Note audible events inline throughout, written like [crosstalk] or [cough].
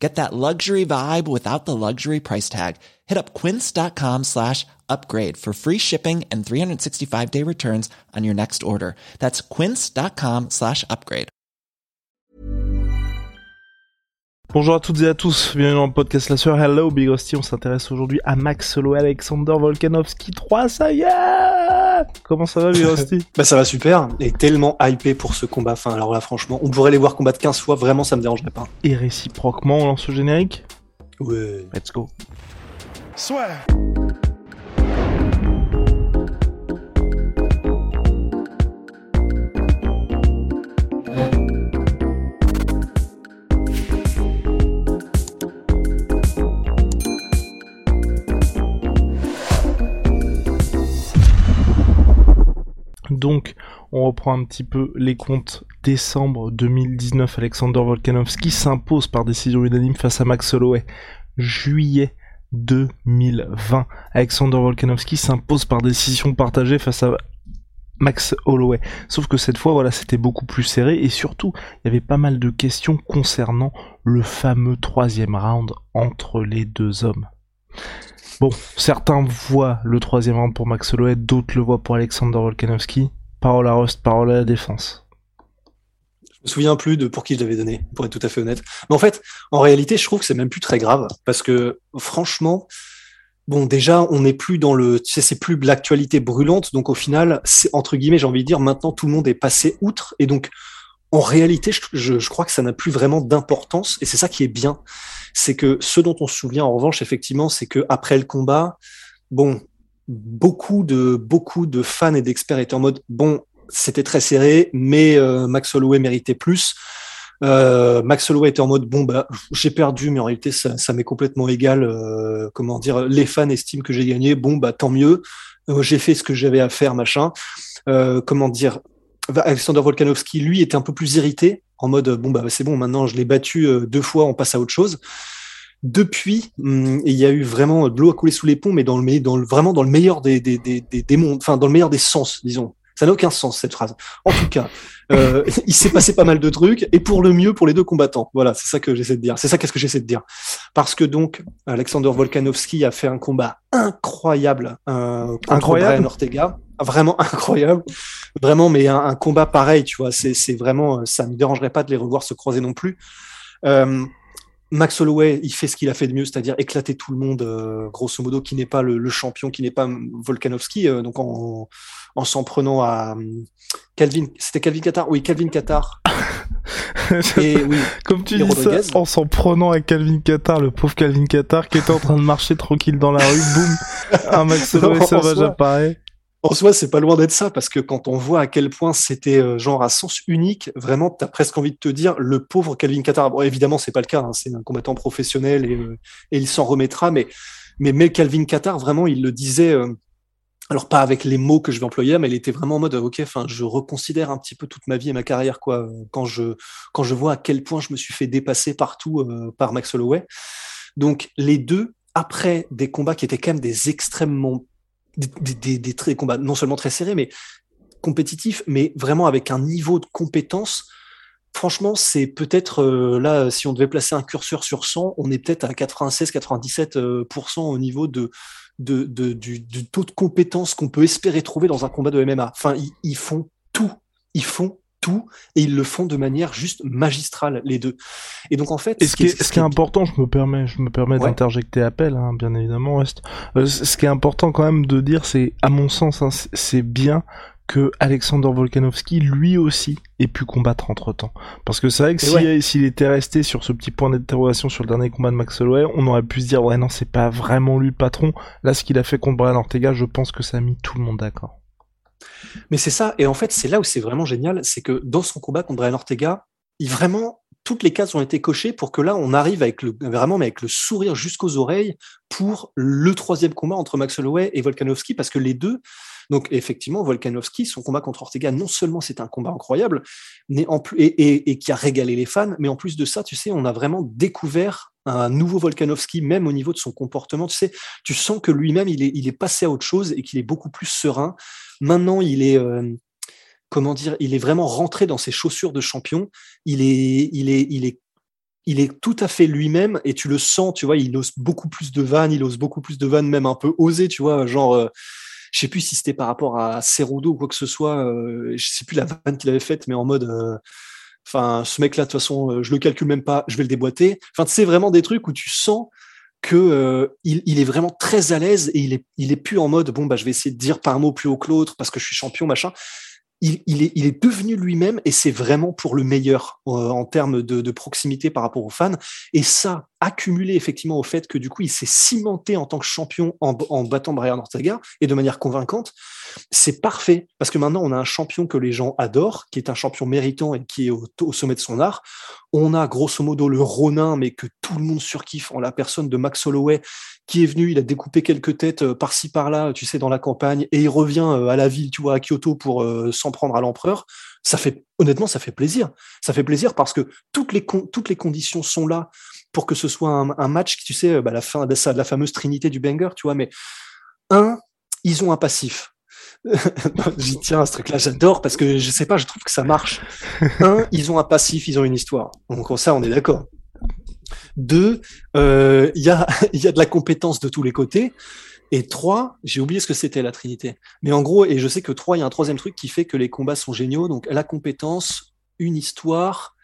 Get that luxury vibe without the luxury price tag. Hit up quince.com slash upgrade for free shipping and 365 day returns on your next order. That's quince.com slash upgrade. Bonjour à toutes et à tous, bienvenue dans le podcast La Sueur. Hello Big Rusty, on s'intéresse aujourd'hui à Max Solo Alexander Volkanovski 3, ça y est Comment ça va Rusty [laughs] Bah ça va super, et tellement hypé pour ce combat. Enfin alors là franchement, on pourrait les voir combattre 15 fois, vraiment ça me dérangerait pas. Et réciproquement, on lance le générique Ouais. Let's go. Swear. Donc, on reprend un petit peu les comptes. Décembre 2019, Alexander Volkanovski s'impose par décision unanime face à Max Holloway. Juillet 2020, Alexander Volkanovski s'impose par décision partagée face à Max Holloway. Sauf que cette fois, voilà, c'était beaucoup plus serré et surtout, il y avait pas mal de questions concernant le fameux troisième round entre les deux hommes. Bon, certains voient le troisième round pour Max Holloway, d'autres le voient pour Alexander Volkanovski. Parole à Rust, parole à la défense. Je me souviens plus de pour qui je l'avais donné, pour être tout à fait honnête. Mais en fait, en réalité, je trouve que c'est même plus très grave, parce que franchement, bon, déjà, on n'est plus dans le, tu sais, c'est plus l'actualité brûlante, donc au final, c'est entre guillemets, j'ai envie de dire, maintenant tout le monde est passé outre, et donc en réalité, je, crois que ça n'a plus vraiment d'importance, et c'est ça qui est bien, c'est que ce dont on se souvient en revanche, effectivement, c'est que après le combat, bon, beaucoup de beaucoup de fans et d'experts étaient en mode bon, c'était très serré, mais euh, Max Holloway méritait plus. Euh, Max Holloway était en mode bon bah j'ai perdu, mais en réalité ça, m'est complètement égal. euh, comment dire, les fans estiment que j'ai gagné, bon bah tant mieux. J'ai fait ce que j'avais à faire, machin. Comment dire, Alexander Volkanovski lui était un peu plus irrité, en mode bon bah c'est bon, maintenant je l'ai battu euh, deux fois, on passe à autre chose. Depuis, hum, il y a eu vraiment de l'eau à couler sous les ponts, mais dans le, dans vraiment dans le meilleur des, des, des, des, des enfin dans le meilleur des sens, disons. Ça n'a aucun sens cette phrase. En tout cas, euh, [laughs] il s'est passé pas mal de trucs et pour le mieux pour les deux combattants. Voilà, c'est ça que j'essaie de dire. C'est ça qu'est-ce que j'essaie de dire. Parce que donc Alexander Volkanovski a fait un combat incroyable euh, contre Incroyable. Brian Ortega, vraiment incroyable, vraiment. Mais un, un combat pareil, tu vois, c'est c'est vraiment, ça me dérangerait pas de les revoir se croiser non plus. Euh, Max Holloway, il fait ce qu'il a fait de mieux, c'est-à-dire éclater tout le monde, euh, grosso modo, qui n'est pas le, le champion, qui n'est pas Volkanovski, euh, donc en, en s'en prenant à Calvin, c'était Calvin Qatar, oui, Calvin Qatar. Et oui, Comme tu Et dis ça, en s'en prenant à Calvin Qatar, le pauvre Calvin Qatar qui était en train de marcher tranquille dans la rue, boum, [laughs] un Max Holloway sauvage soi. apparaît. En soi, c'est pas loin d'être ça, parce que quand on voit à quel point c'était euh, genre à sens unique, vraiment, t'as presque envie de te dire, le pauvre Calvin Qatar. Bon, évidemment, c'est pas le cas, hein, c'est un combattant professionnel et, euh, et il s'en remettra, mais, mais, mais Calvin Qatar, vraiment, il le disait, euh, alors pas avec les mots que je vais employer, mais il était vraiment en mode, ok, enfin, je reconsidère un petit peu toute ma vie et ma carrière, quoi, euh, quand je, quand je vois à quel point je me suis fait dépasser partout euh, par Max Holloway. Donc, les deux, après des combats qui étaient quand même des extrêmement des, des, des, combats non seulement très serrés, mais compétitifs, mais vraiment avec un niveau de compétence. Franchement, c'est peut-être euh, là, si on devait placer un curseur sur 100, on est peut-être à 96-97% euh, au niveau de, de, de, du, du taux de compétence qu'on peut espérer trouver dans un combat de MMA. Enfin, ils, ils font tout. Ils font tout et ils le font de manière juste magistrale, les deux. Et donc, en fait, Et ce qui est, ce qui est important, je me permets, je me permets Ouais. d'interjecter appel, hein, bien évidemment. Reste. Euh, ce qui est important quand même de dire, c'est, à mon sens, hein, c'est bien que Alexander Volkanovski, lui aussi, ait pu combattre entre temps. Parce que c'est vrai que Et si- ouais. s'il était resté sur ce petit point d'interrogation sur le dernier combat de Max Holloway, on aurait pu se dire, ouais, non, c'est pas vraiment lui le patron. Là, ce qu'il a fait contre Brian Ortega, je pense que ça a mis tout le monde d'accord. Mais c'est ça, et en fait, c'est là où c'est vraiment génial, c'est que dans son combat contre Brian Ortega, il vraiment toutes les cases ont été cochées pour que là, on arrive avec le vraiment mais avec le sourire jusqu'aux oreilles pour le troisième combat entre Max Holloway et Volkanovski, parce que les deux, Donc effectivement, Volkanovski, son combat contre Ortega, non seulement c'était un combat incroyable, mais en plus, et, qui a régalé les fans, mais en plus de ça, tu sais, on a vraiment découvert un nouveau Volkanovski, même au niveau de son comportement. Tu sais, tu sens que lui-même, il est, il est passé à autre chose et qu'il est beaucoup plus serein. Maintenant, il est, euh, comment dire, il est vraiment rentré dans ses chaussures de champion. Il est, il est, il est, il est tout à fait lui-même et tu le sens, tu vois, il ose beaucoup plus de vannes, il ose beaucoup plus de vannes, même un peu osé, tu vois, genre, euh, je sais plus si c'était par rapport à Cerudo ou quoi que ce soit, euh, je sais plus la vanne qu'il avait faite, mais en mode, Enfin, ce mec-là, de toute façon, euh, je le calcule même pas, je vais le déboîter. Enfin, c'est vraiment des trucs où tu sens que euh, il, est vraiment très à l'aise et il est, il est plus en mode bon bah je vais essayer de dire un mot plus haut que l'autre parce que je suis champion machin il, est, il est devenu lui-même et c'est vraiment pour le meilleur euh, en termes de, proximité par rapport aux fans. Et ça, accumulé effectivement au fait que du coup, il s'est cimenté en tant que champion en, battant Brian Ortega et de manière convaincante, c'est parfait parce que maintenant on a un champion que les gens adorent, qui est un champion méritant et qui est au, sommet de son art. On a grosso modo le Ronin, mais que tout le monde surkiffe en la personne de Max Holloway, qui est venu, il a découpé quelques têtes euh, par-ci par-là, tu sais, dans la campagne, et il revient euh, à la ville, tu vois, à Kyoto pour s'en prendre à l'empereur, ça fait honnêtement, ça fait plaisir. Ça fait plaisir parce que toutes les toutes les conditions sont là pour que ce soit un, match qui, tu sais, bah, la fin de la fameuse trinité du banger, tu vois. Mais un, ils ont un passif. [laughs] J'y tiens à ce truc-là, j'adore parce que je sais pas, je trouve que ça marche. Un, ils ont un passif, ils ont une histoire. Donc ça, on est d'accord. Deux, euh, il y, a, [laughs] y a de la compétence de tous les côtés. Et trois, j'ai oublié ce que c'était la Trinité. Mais en gros, et je sais que trois, il y a un troisième truc qui fait que les combats sont géniaux. Donc la compétence, une histoire,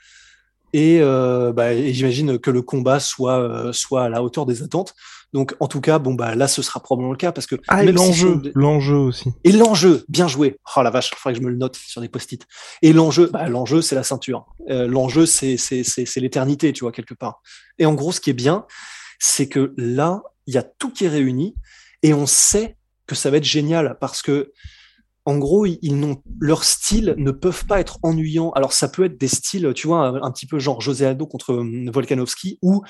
et, euh, bah, j'imagine que le combat soit, euh, soit à la hauteur des attentes. Donc en tout cas, bon bah là, ce sera probablement le cas parce que ah, l'enjeu, l'enjeu aussi. Et l'enjeu, bien joué. Oh la vache, il faudrait que je me le note sur des post-it. Et l'enjeu, bah, l'enjeu, c'est la ceinture. Euh, l'enjeu, c'est c'est c'est l'éternité, tu vois quelque part. Et en gros, ce qui est bien, c'est que là, il y a tout qui est réuni et on sait que ça va être génial parce que en gros, ils n'ont leur style ne peuvent pas être ennuyants. Alors ça peut être des styles, tu vois, un, petit peu genre José Aldo contre hum, Volkanovski, où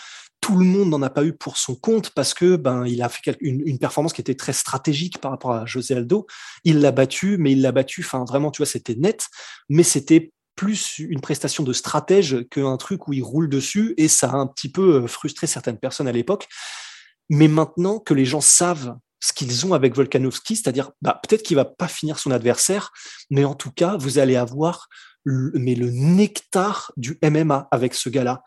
tout le monde n'en a pas eu pour son compte parce que ben il a fait une, performance qui était très stratégique par rapport à José Aldo. Il l'a battu, mais il l'a battu. Enfin vraiment, tu vois, c'était net, mais c'était plus une prestation de stratège qu'un truc où il roule dessus et ça a un petit peu euh, frustré certaines personnes à l'époque. Mais maintenant que les gens savent ce qu'ils ont avec Volkanovski, c'est-à-dire bah, peut-être qu'il va pas finir son adversaire, mais en tout cas, vous allez avoir le, mais le nectar du MMA avec ce gars-là.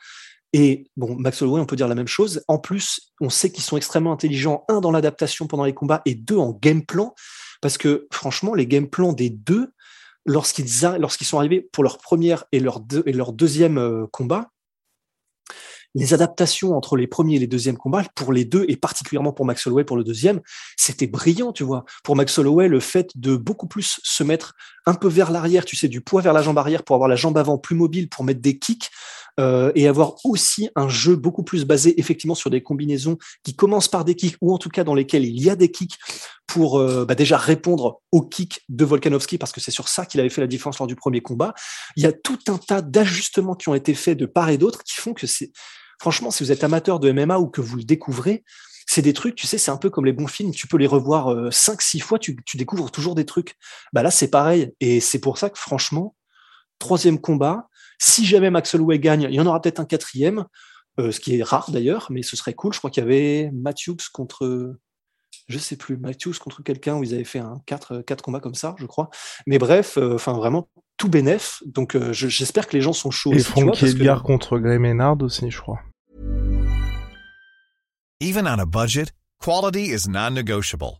Et bon, Max Holloway, on peut dire la même chose. En plus, on sait qu'ils sont extrêmement intelligents, un dans l'adaptation pendant les combats et deux en game plan, parce que franchement, les game plans des deux, lorsqu'ils sont arrivés pour leur première et leur, et leur deuxième euh, combat, les adaptations entre les premiers et les deuxièmes combats, pour les deux, et particulièrement pour Max Holloway pour le deuxième, c'était brillant, tu vois. Pour Max Holloway, le fait de beaucoup plus se mettre un peu vers l'arrière, tu sais, du poids vers la jambe arrière pour avoir la jambe avant plus mobile, pour mettre des kicks, euh, et avoir aussi un jeu beaucoup plus basé effectivement sur des combinaisons qui commencent par des kicks, ou en tout cas dans lesquels il y a des kicks pour euh, bah déjà répondre aux kicks de Volkanovski, parce que c'est sur ça qu'il avait fait la différence lors du premier combat. Il y a tout un tas d'ajustements qui ont été faits de part et d'autre qui font que c'est franchement, si vous êtes amateur de MMA ou que vous le découvrez, c'est des trucs, tu sais, c'est un peu comme les bons films, tu peux les revoir euh, cinq, six fois, tu, découvres toujours des trucs. Bah là, c'est pareil. Et c'est pour ça que franchement, troisième combat, si jamais Max Holloway gagne, il y en aura peut-être un quatrième, euh, ce qui est rare d'ailleurs, mais ce serait cool. Je crois qu'il y avait Matthews contre, je sais plus, Matthews contre quelqu'un où ils avaient fait un quatre, quatre combats comme ça, je crois. Mais bref, euh, enfin vraiment tout bénef. Donc j'espère que les gens sont chauds. Et Frankie Edgar contre Gray Maynard aussi, je crois. Even on a budget, quality is non-negotiable.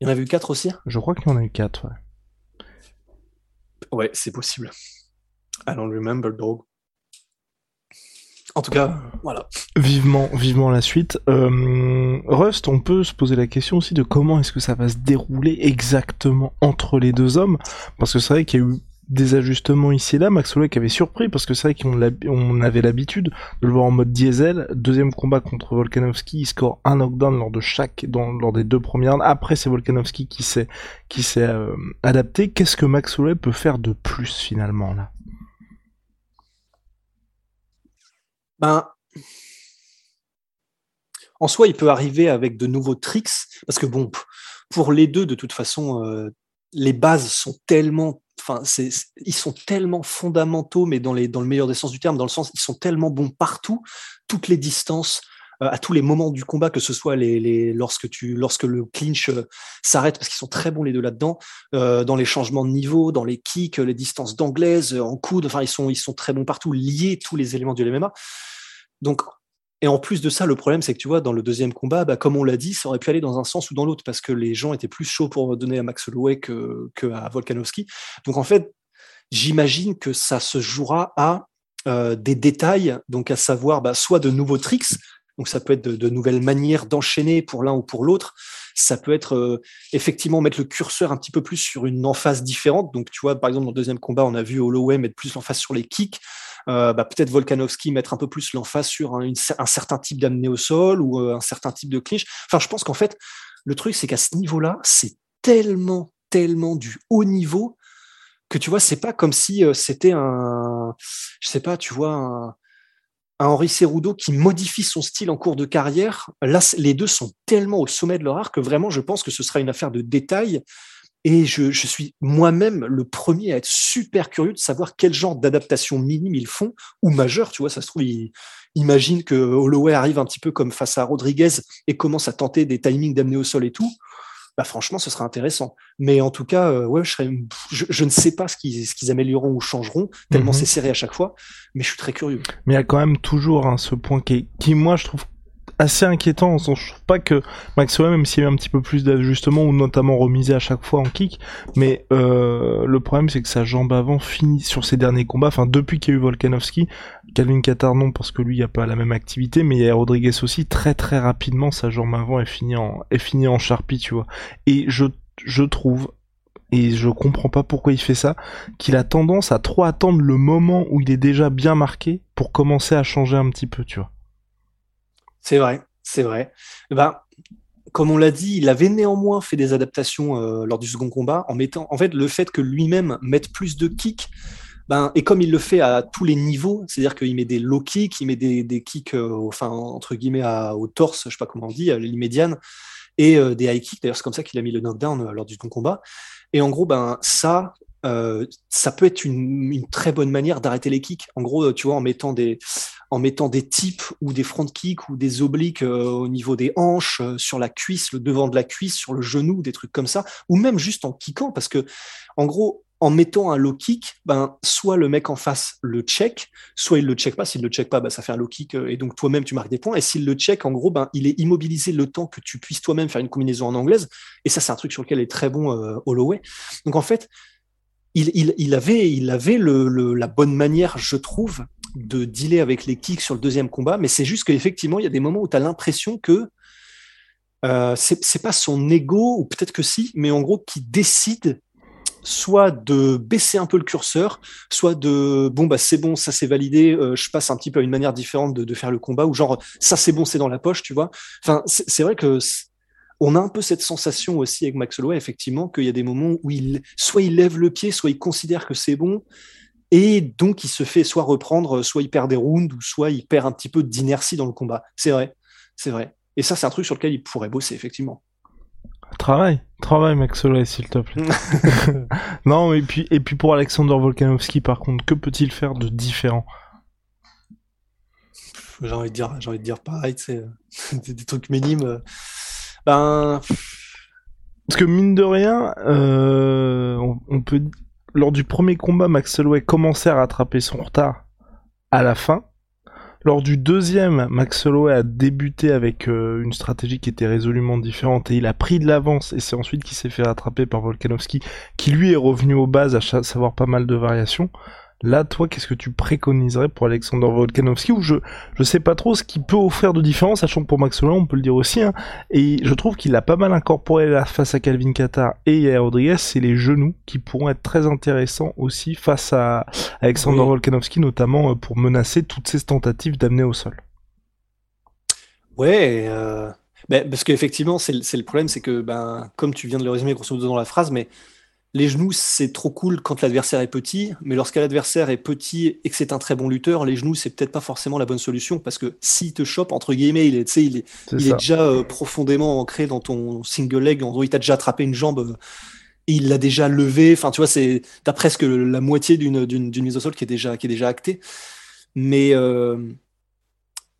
Il y en a eu quatre aussi Je crois qu'il y en a eu quatre, ouais. Ouais, c'est possible. I don't remember, dog. En tout cas, voilà. Vivement, vivement la suite. Euh, Rust, on peut se poser la question aussi de comment est-ce que ça va se dérouler exactement entre les deux hommes, parce que c'est vrai qu'il y a eu des ajustements ici et là. Max Holloway qui avait surpris parce que c'est vrai qu'on on avait l'habitude de le voir en mode diesel. Deuxième combat contre Volkanovski, il score un knockdown lors de chaque, lors des deux premières. Après, c'est Volkanovski qui s'est qui s'est euh, adapté. Qu'est-ce que Max Holloway peut faire de plus finalement là? Ben, en soi, il peut arriver avec de nouveaux tricks, parce que bon, pour les deux, de toute façon, euh, les bases sont tellement, enfin, ils sont tellement fondamentaux, mais dans, le meilleur des sens du terme, dans le sens, ils sont tellement bons partout, toutes les distances, euh, à tous les moments du combat, que ce soit lorsque, tu, lorsque le clinch euh, s'arrête, parce qu'ils sont très bons les deux là-dedans, euh, dans les changements de niveau, dans les kicks, les distances d'anglaise, en coude, enfin ils sont, ils sont très bons partout, liés tous les éléments du MMA. Donc, et en plus de ça, le problème, c'est que tu vois, dans le deuxième combat, bah, comme on l'a dit, ça aurait pu aller dans un sens ou dans l'autre, parce que les gens étaient plus chauds pour donner à Max Holloway que, que à Volkanovski. Donc en fait, j'imagine que ça se jouera à des détails, donc à savoir bah, soit de nouveaux tricks, donc ça peut être de, nouvelles manières d'enchaîner pour l'un ou pour l'autre. Ça peut être euh, effectivement mettre le curseur un petit peu plus sur une emphase différente. Donc tu vois, par exemple, dans le deuxième combat, on a vu Holloway mettre plus l'emphase sur les kicks. Euh, bah, peut-être Volkanovski mettre un peu plus l'emphase sur un, certain type d'amener au sol ou euh, un certain type de clinch. Enfin, je pense qu'en fait, le truc, c'est qu'à ce niveau-là, c'est tellement, tellement du haut niveau que tu vois, c'est pas comme si c'était un, je sais pas, tu vois, un, un Henri Cerudo qui modifie son style en cours de carrière. Là, les deux sont tellement au sommet de leur art que vraiment, je pense que ce sera une affaire de détail. Et je, suis moi-même le premier à être super curieux de savoir quel genre d'adaptation minime ils font ou majeure. Tu vois, ça se trouve, imagine que Holloway arrive un petit peu comme face à Rodriguez et commence à tenter des timings d'amener au sol et tout. Bah, franchement, ce sera intéressant. Mais en tout cas, euh, ouais, je, je, ne sais pas ce qu'ils, ce qu'ils amélioreront ou changeront, tellement mhm. c'est serré à chaque fois, mais je suis très curieux. Mais il y a quand même toujours hein, ce point qui, qui, moi, je trouve assez inquiétant. Je trouve pas que Maxwell, même s'il y avait un petit peu plus d'ajustements ou notamment remisé à chaque fois en kick, mais euh, le problème c'est que sa jambe avant finit sur ses derniers combats. Enfin, depuis qu'il y a eu Volkanovski, Calvin Qatar non parce que lui il a pas la même activité, mais il y a Rodriguez aussi. Très très rapidement, sa jambe avant est finie en est charpie, tu vois. Et je je trouve et je comprends pas pourquoi il fait ça, qu'il a tendance à trop attendre le moment où il est déjà bien marqué pour commencer à changer un petit peu, tu vois. C'est vrai, c'est vrai. Eh ben, comme on l'a dit, il avait néanmoins fait des adaptations euh, lors du second combat en mettant, en fait, le fait que lui-même mette plus de kicks. Ben, et comme il le fait à tous les niveaux, c'est-à-dire qu'il met des low kicks, il met des, kicks, euh, enfin, entre guillemets, au torse, je sais pas comment on dit, à l'immédiane, et euh, des high kicks. D'ailleurs, c'est comme ça qu'il a mis le knockdown lors du second combat. Et en gros, ben, ça, ça peut être une, une très bonne manière d'arrêter les kicks. En gros, tu vois, en mettant des, en mettant des tips ou des front kicks ou des obliques euh, au niveau des hanches, euh, sur la cuisse, le devant de la cuisse, sur le genou, des trucs comme ça, ou même juste en kickant, parce que en gros, en mettant un low kick, ben, soit le mec en face le check, soit il le check pas. S'il le check pas, ben, ça fait un low kick euh, et donc toi-même tu marques des points. Et s'il le check, en gros, ben, il est immobilisé le temps que tu puisses toi-même faire une combinaison en anglaise. Et ça, c'est un truc sur lequel est très bon Holloway. Donc en fait, il, il, avait, il avait le, la bonne manière, je trouve, de dealer avec les kicks sur le deuxième combat, mais c'est juste qu'effectivement, il y a des moments où tu as l'impression que euh, c'est pas son ego, ou peut-être que si, mais en gros, qui décide soit de baisser un peu le curseur, soit de bon bah c'est bon, ça c'est validé, euh, je passe un petit peu à une manière différente de, faire le combat, ou genre ça c'est bon, c'est dans la poche, tu vois. Enfin, c'est vrai que on a un peu cette sensation aussi avec Max Holloway, effectivement, qu'il y a des moments où il soit il lève le pied, soit il considère que c'est bon, et donc, il se fait soit reprendre, soit il perd des rounds, ou soit il perd un petit peu d'inertie dans le combat. C'est vrai, c'est vrai. Et ça, c'est un truc sur lequel il pourrait bosser, effectivement. Travail, travail, Max Holloway, s'il te plaît. [laughs] non, et puis, et puis pour Alexander Volkanovski, par contre, que peut-il faire de différent? J'ai envie de dire, j'ai envie de dire pareil, c'est [laughs] des, des, trucs minimes. Euh, ben. Parce que mine de rien, euh, on, on, peut lors du premier combat, Max Holloway commençait à rattraper son retard à la fin. Lors du deuxième, Max Holloway a débuté avec euh, une stratégie qui était résolument différente et il a pris de l'avance et c'est ensuite qu'il s'est fait rattraper par Volkanovski qui lui est revenu aux bases à savoir pas mal de variations. Là, toi, qu'est-ce que tu préconiserais pour Alexander Volkanovski Ou je je sais pas trop ce qu'il peut offrir de différent, sachant que pour Max on peut le dire aussi. Hein, et je trouve qu'il a pas mal incorporé là face à Calvin Qatar et à Rodriguez, c'est les genoux qui pourront être très intéressants aussi face à Alexander Volkanovski, notamment euh, pour menacer toutes ces tentatives d'amener au sol. Ouais, euh... ben, parce qu'effectivement, c'est le problème, c'est que, ben, comme tu viens de le résumer grosso modo dans la phrase, mais les genoux, c'est trop cool quand l'adversaire est petit, mais lorsque l'adversaire est petit et que c'est un très bon lutteur, les genoux, c'est peut-être pas forcément la bonne solution parce que s'il te chope, entre guillemets, il est, il est, il est déjà euh, profondément ancré dans ton single leg. En gros, il t'a déjà attrapé une jambe, euh, il l'a déjà levé. Enfin, tu vois, c'est, t'as presque la moitié d'une, d'une, mise au sol qui est déjà, qui est déjà actée. Mais, euh,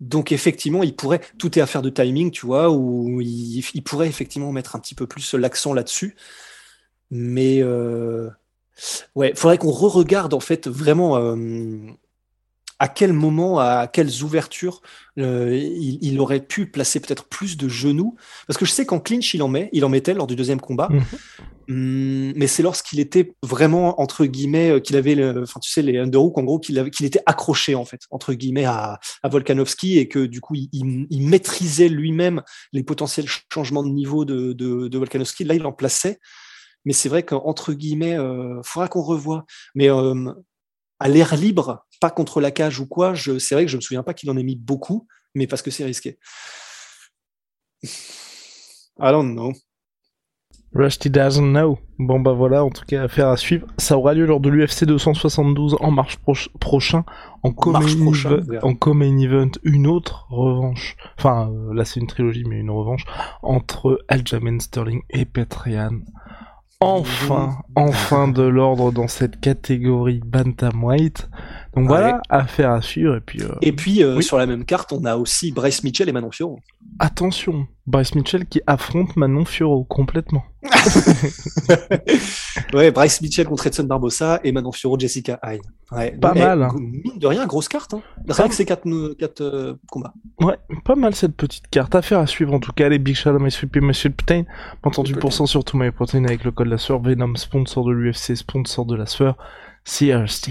donc effectivement, il pourrait, tout est affaire de timing, tu vois, où il, il pourrait effectivement mettre un petit peu plus l'accent là-dessus. Mais euh, ouais, faudrait qu'on re-regarde en fait vraiment euh, à quel moment, à quelles ouvertures euh, il, aurait pu placer peut-être plus de genoux. Parce que je sais qu'en clinch, il en met, il en mettait lors du deuxième combat. Mhm. Hum, mais c'est lorsqu'il était vraiment entre guillemets euh, qu'il avait, enfin tu sais les underhooks en gros qu'il était accroché en fait entre guillemets à, à Volkanovski et que du coup il, il maîtrisait lui-même les potentiels changements de niveau de, de, de Volkanovski. Là il en plaçait. Mais c'est vrai qu'entre guillemets, euh, faudra qu'on revoie. Mais euh, à l'air libre, pas contre la cage ou quoi, c'est vrai que je me souviens pas qu'il en ait mis beaucoup, mais parce que c'est risqué. I don't know. Rusty doesn't know. Bon bah voilà, en tout cas, affaire à suivre. Ça aura lieu lors de l'UFC 272 en mars prochain, en common, event, une autre revanche. Enfin, euh, là c'est une trilogie, mais une revanche entre Aljamain Sterling et Petrian enfin, enfin de l'ordre dans cette catégorie bantamweight. Donc voilà, affaire à suivre. Et puis, euh, et puis euh, sur la même carte, on a aussi Bryce Mitchell et Manon Fiorot. Attention, Bryce Mitchell qui affronte Manon Fiorot complètement. [laughs] [laughs] ouais, Bryce Mitchell contre Edson Barbosa et Manon Fiorot, Jessica Hyde. Ouais, pas mal. Hein. Mine de rien, grosse carte. Hein. Rien que ces quatre, quatre euh, combats. Ouais, pas mal cette petite carte. Affaire à suivre en tout cas. Les Big Shadow, MySweepy, Monsieur Putain. 38% sur tout MyProtein avec le code la sueur. Venom, sponsor de l'UFC, sponsor de la sueur. CRST.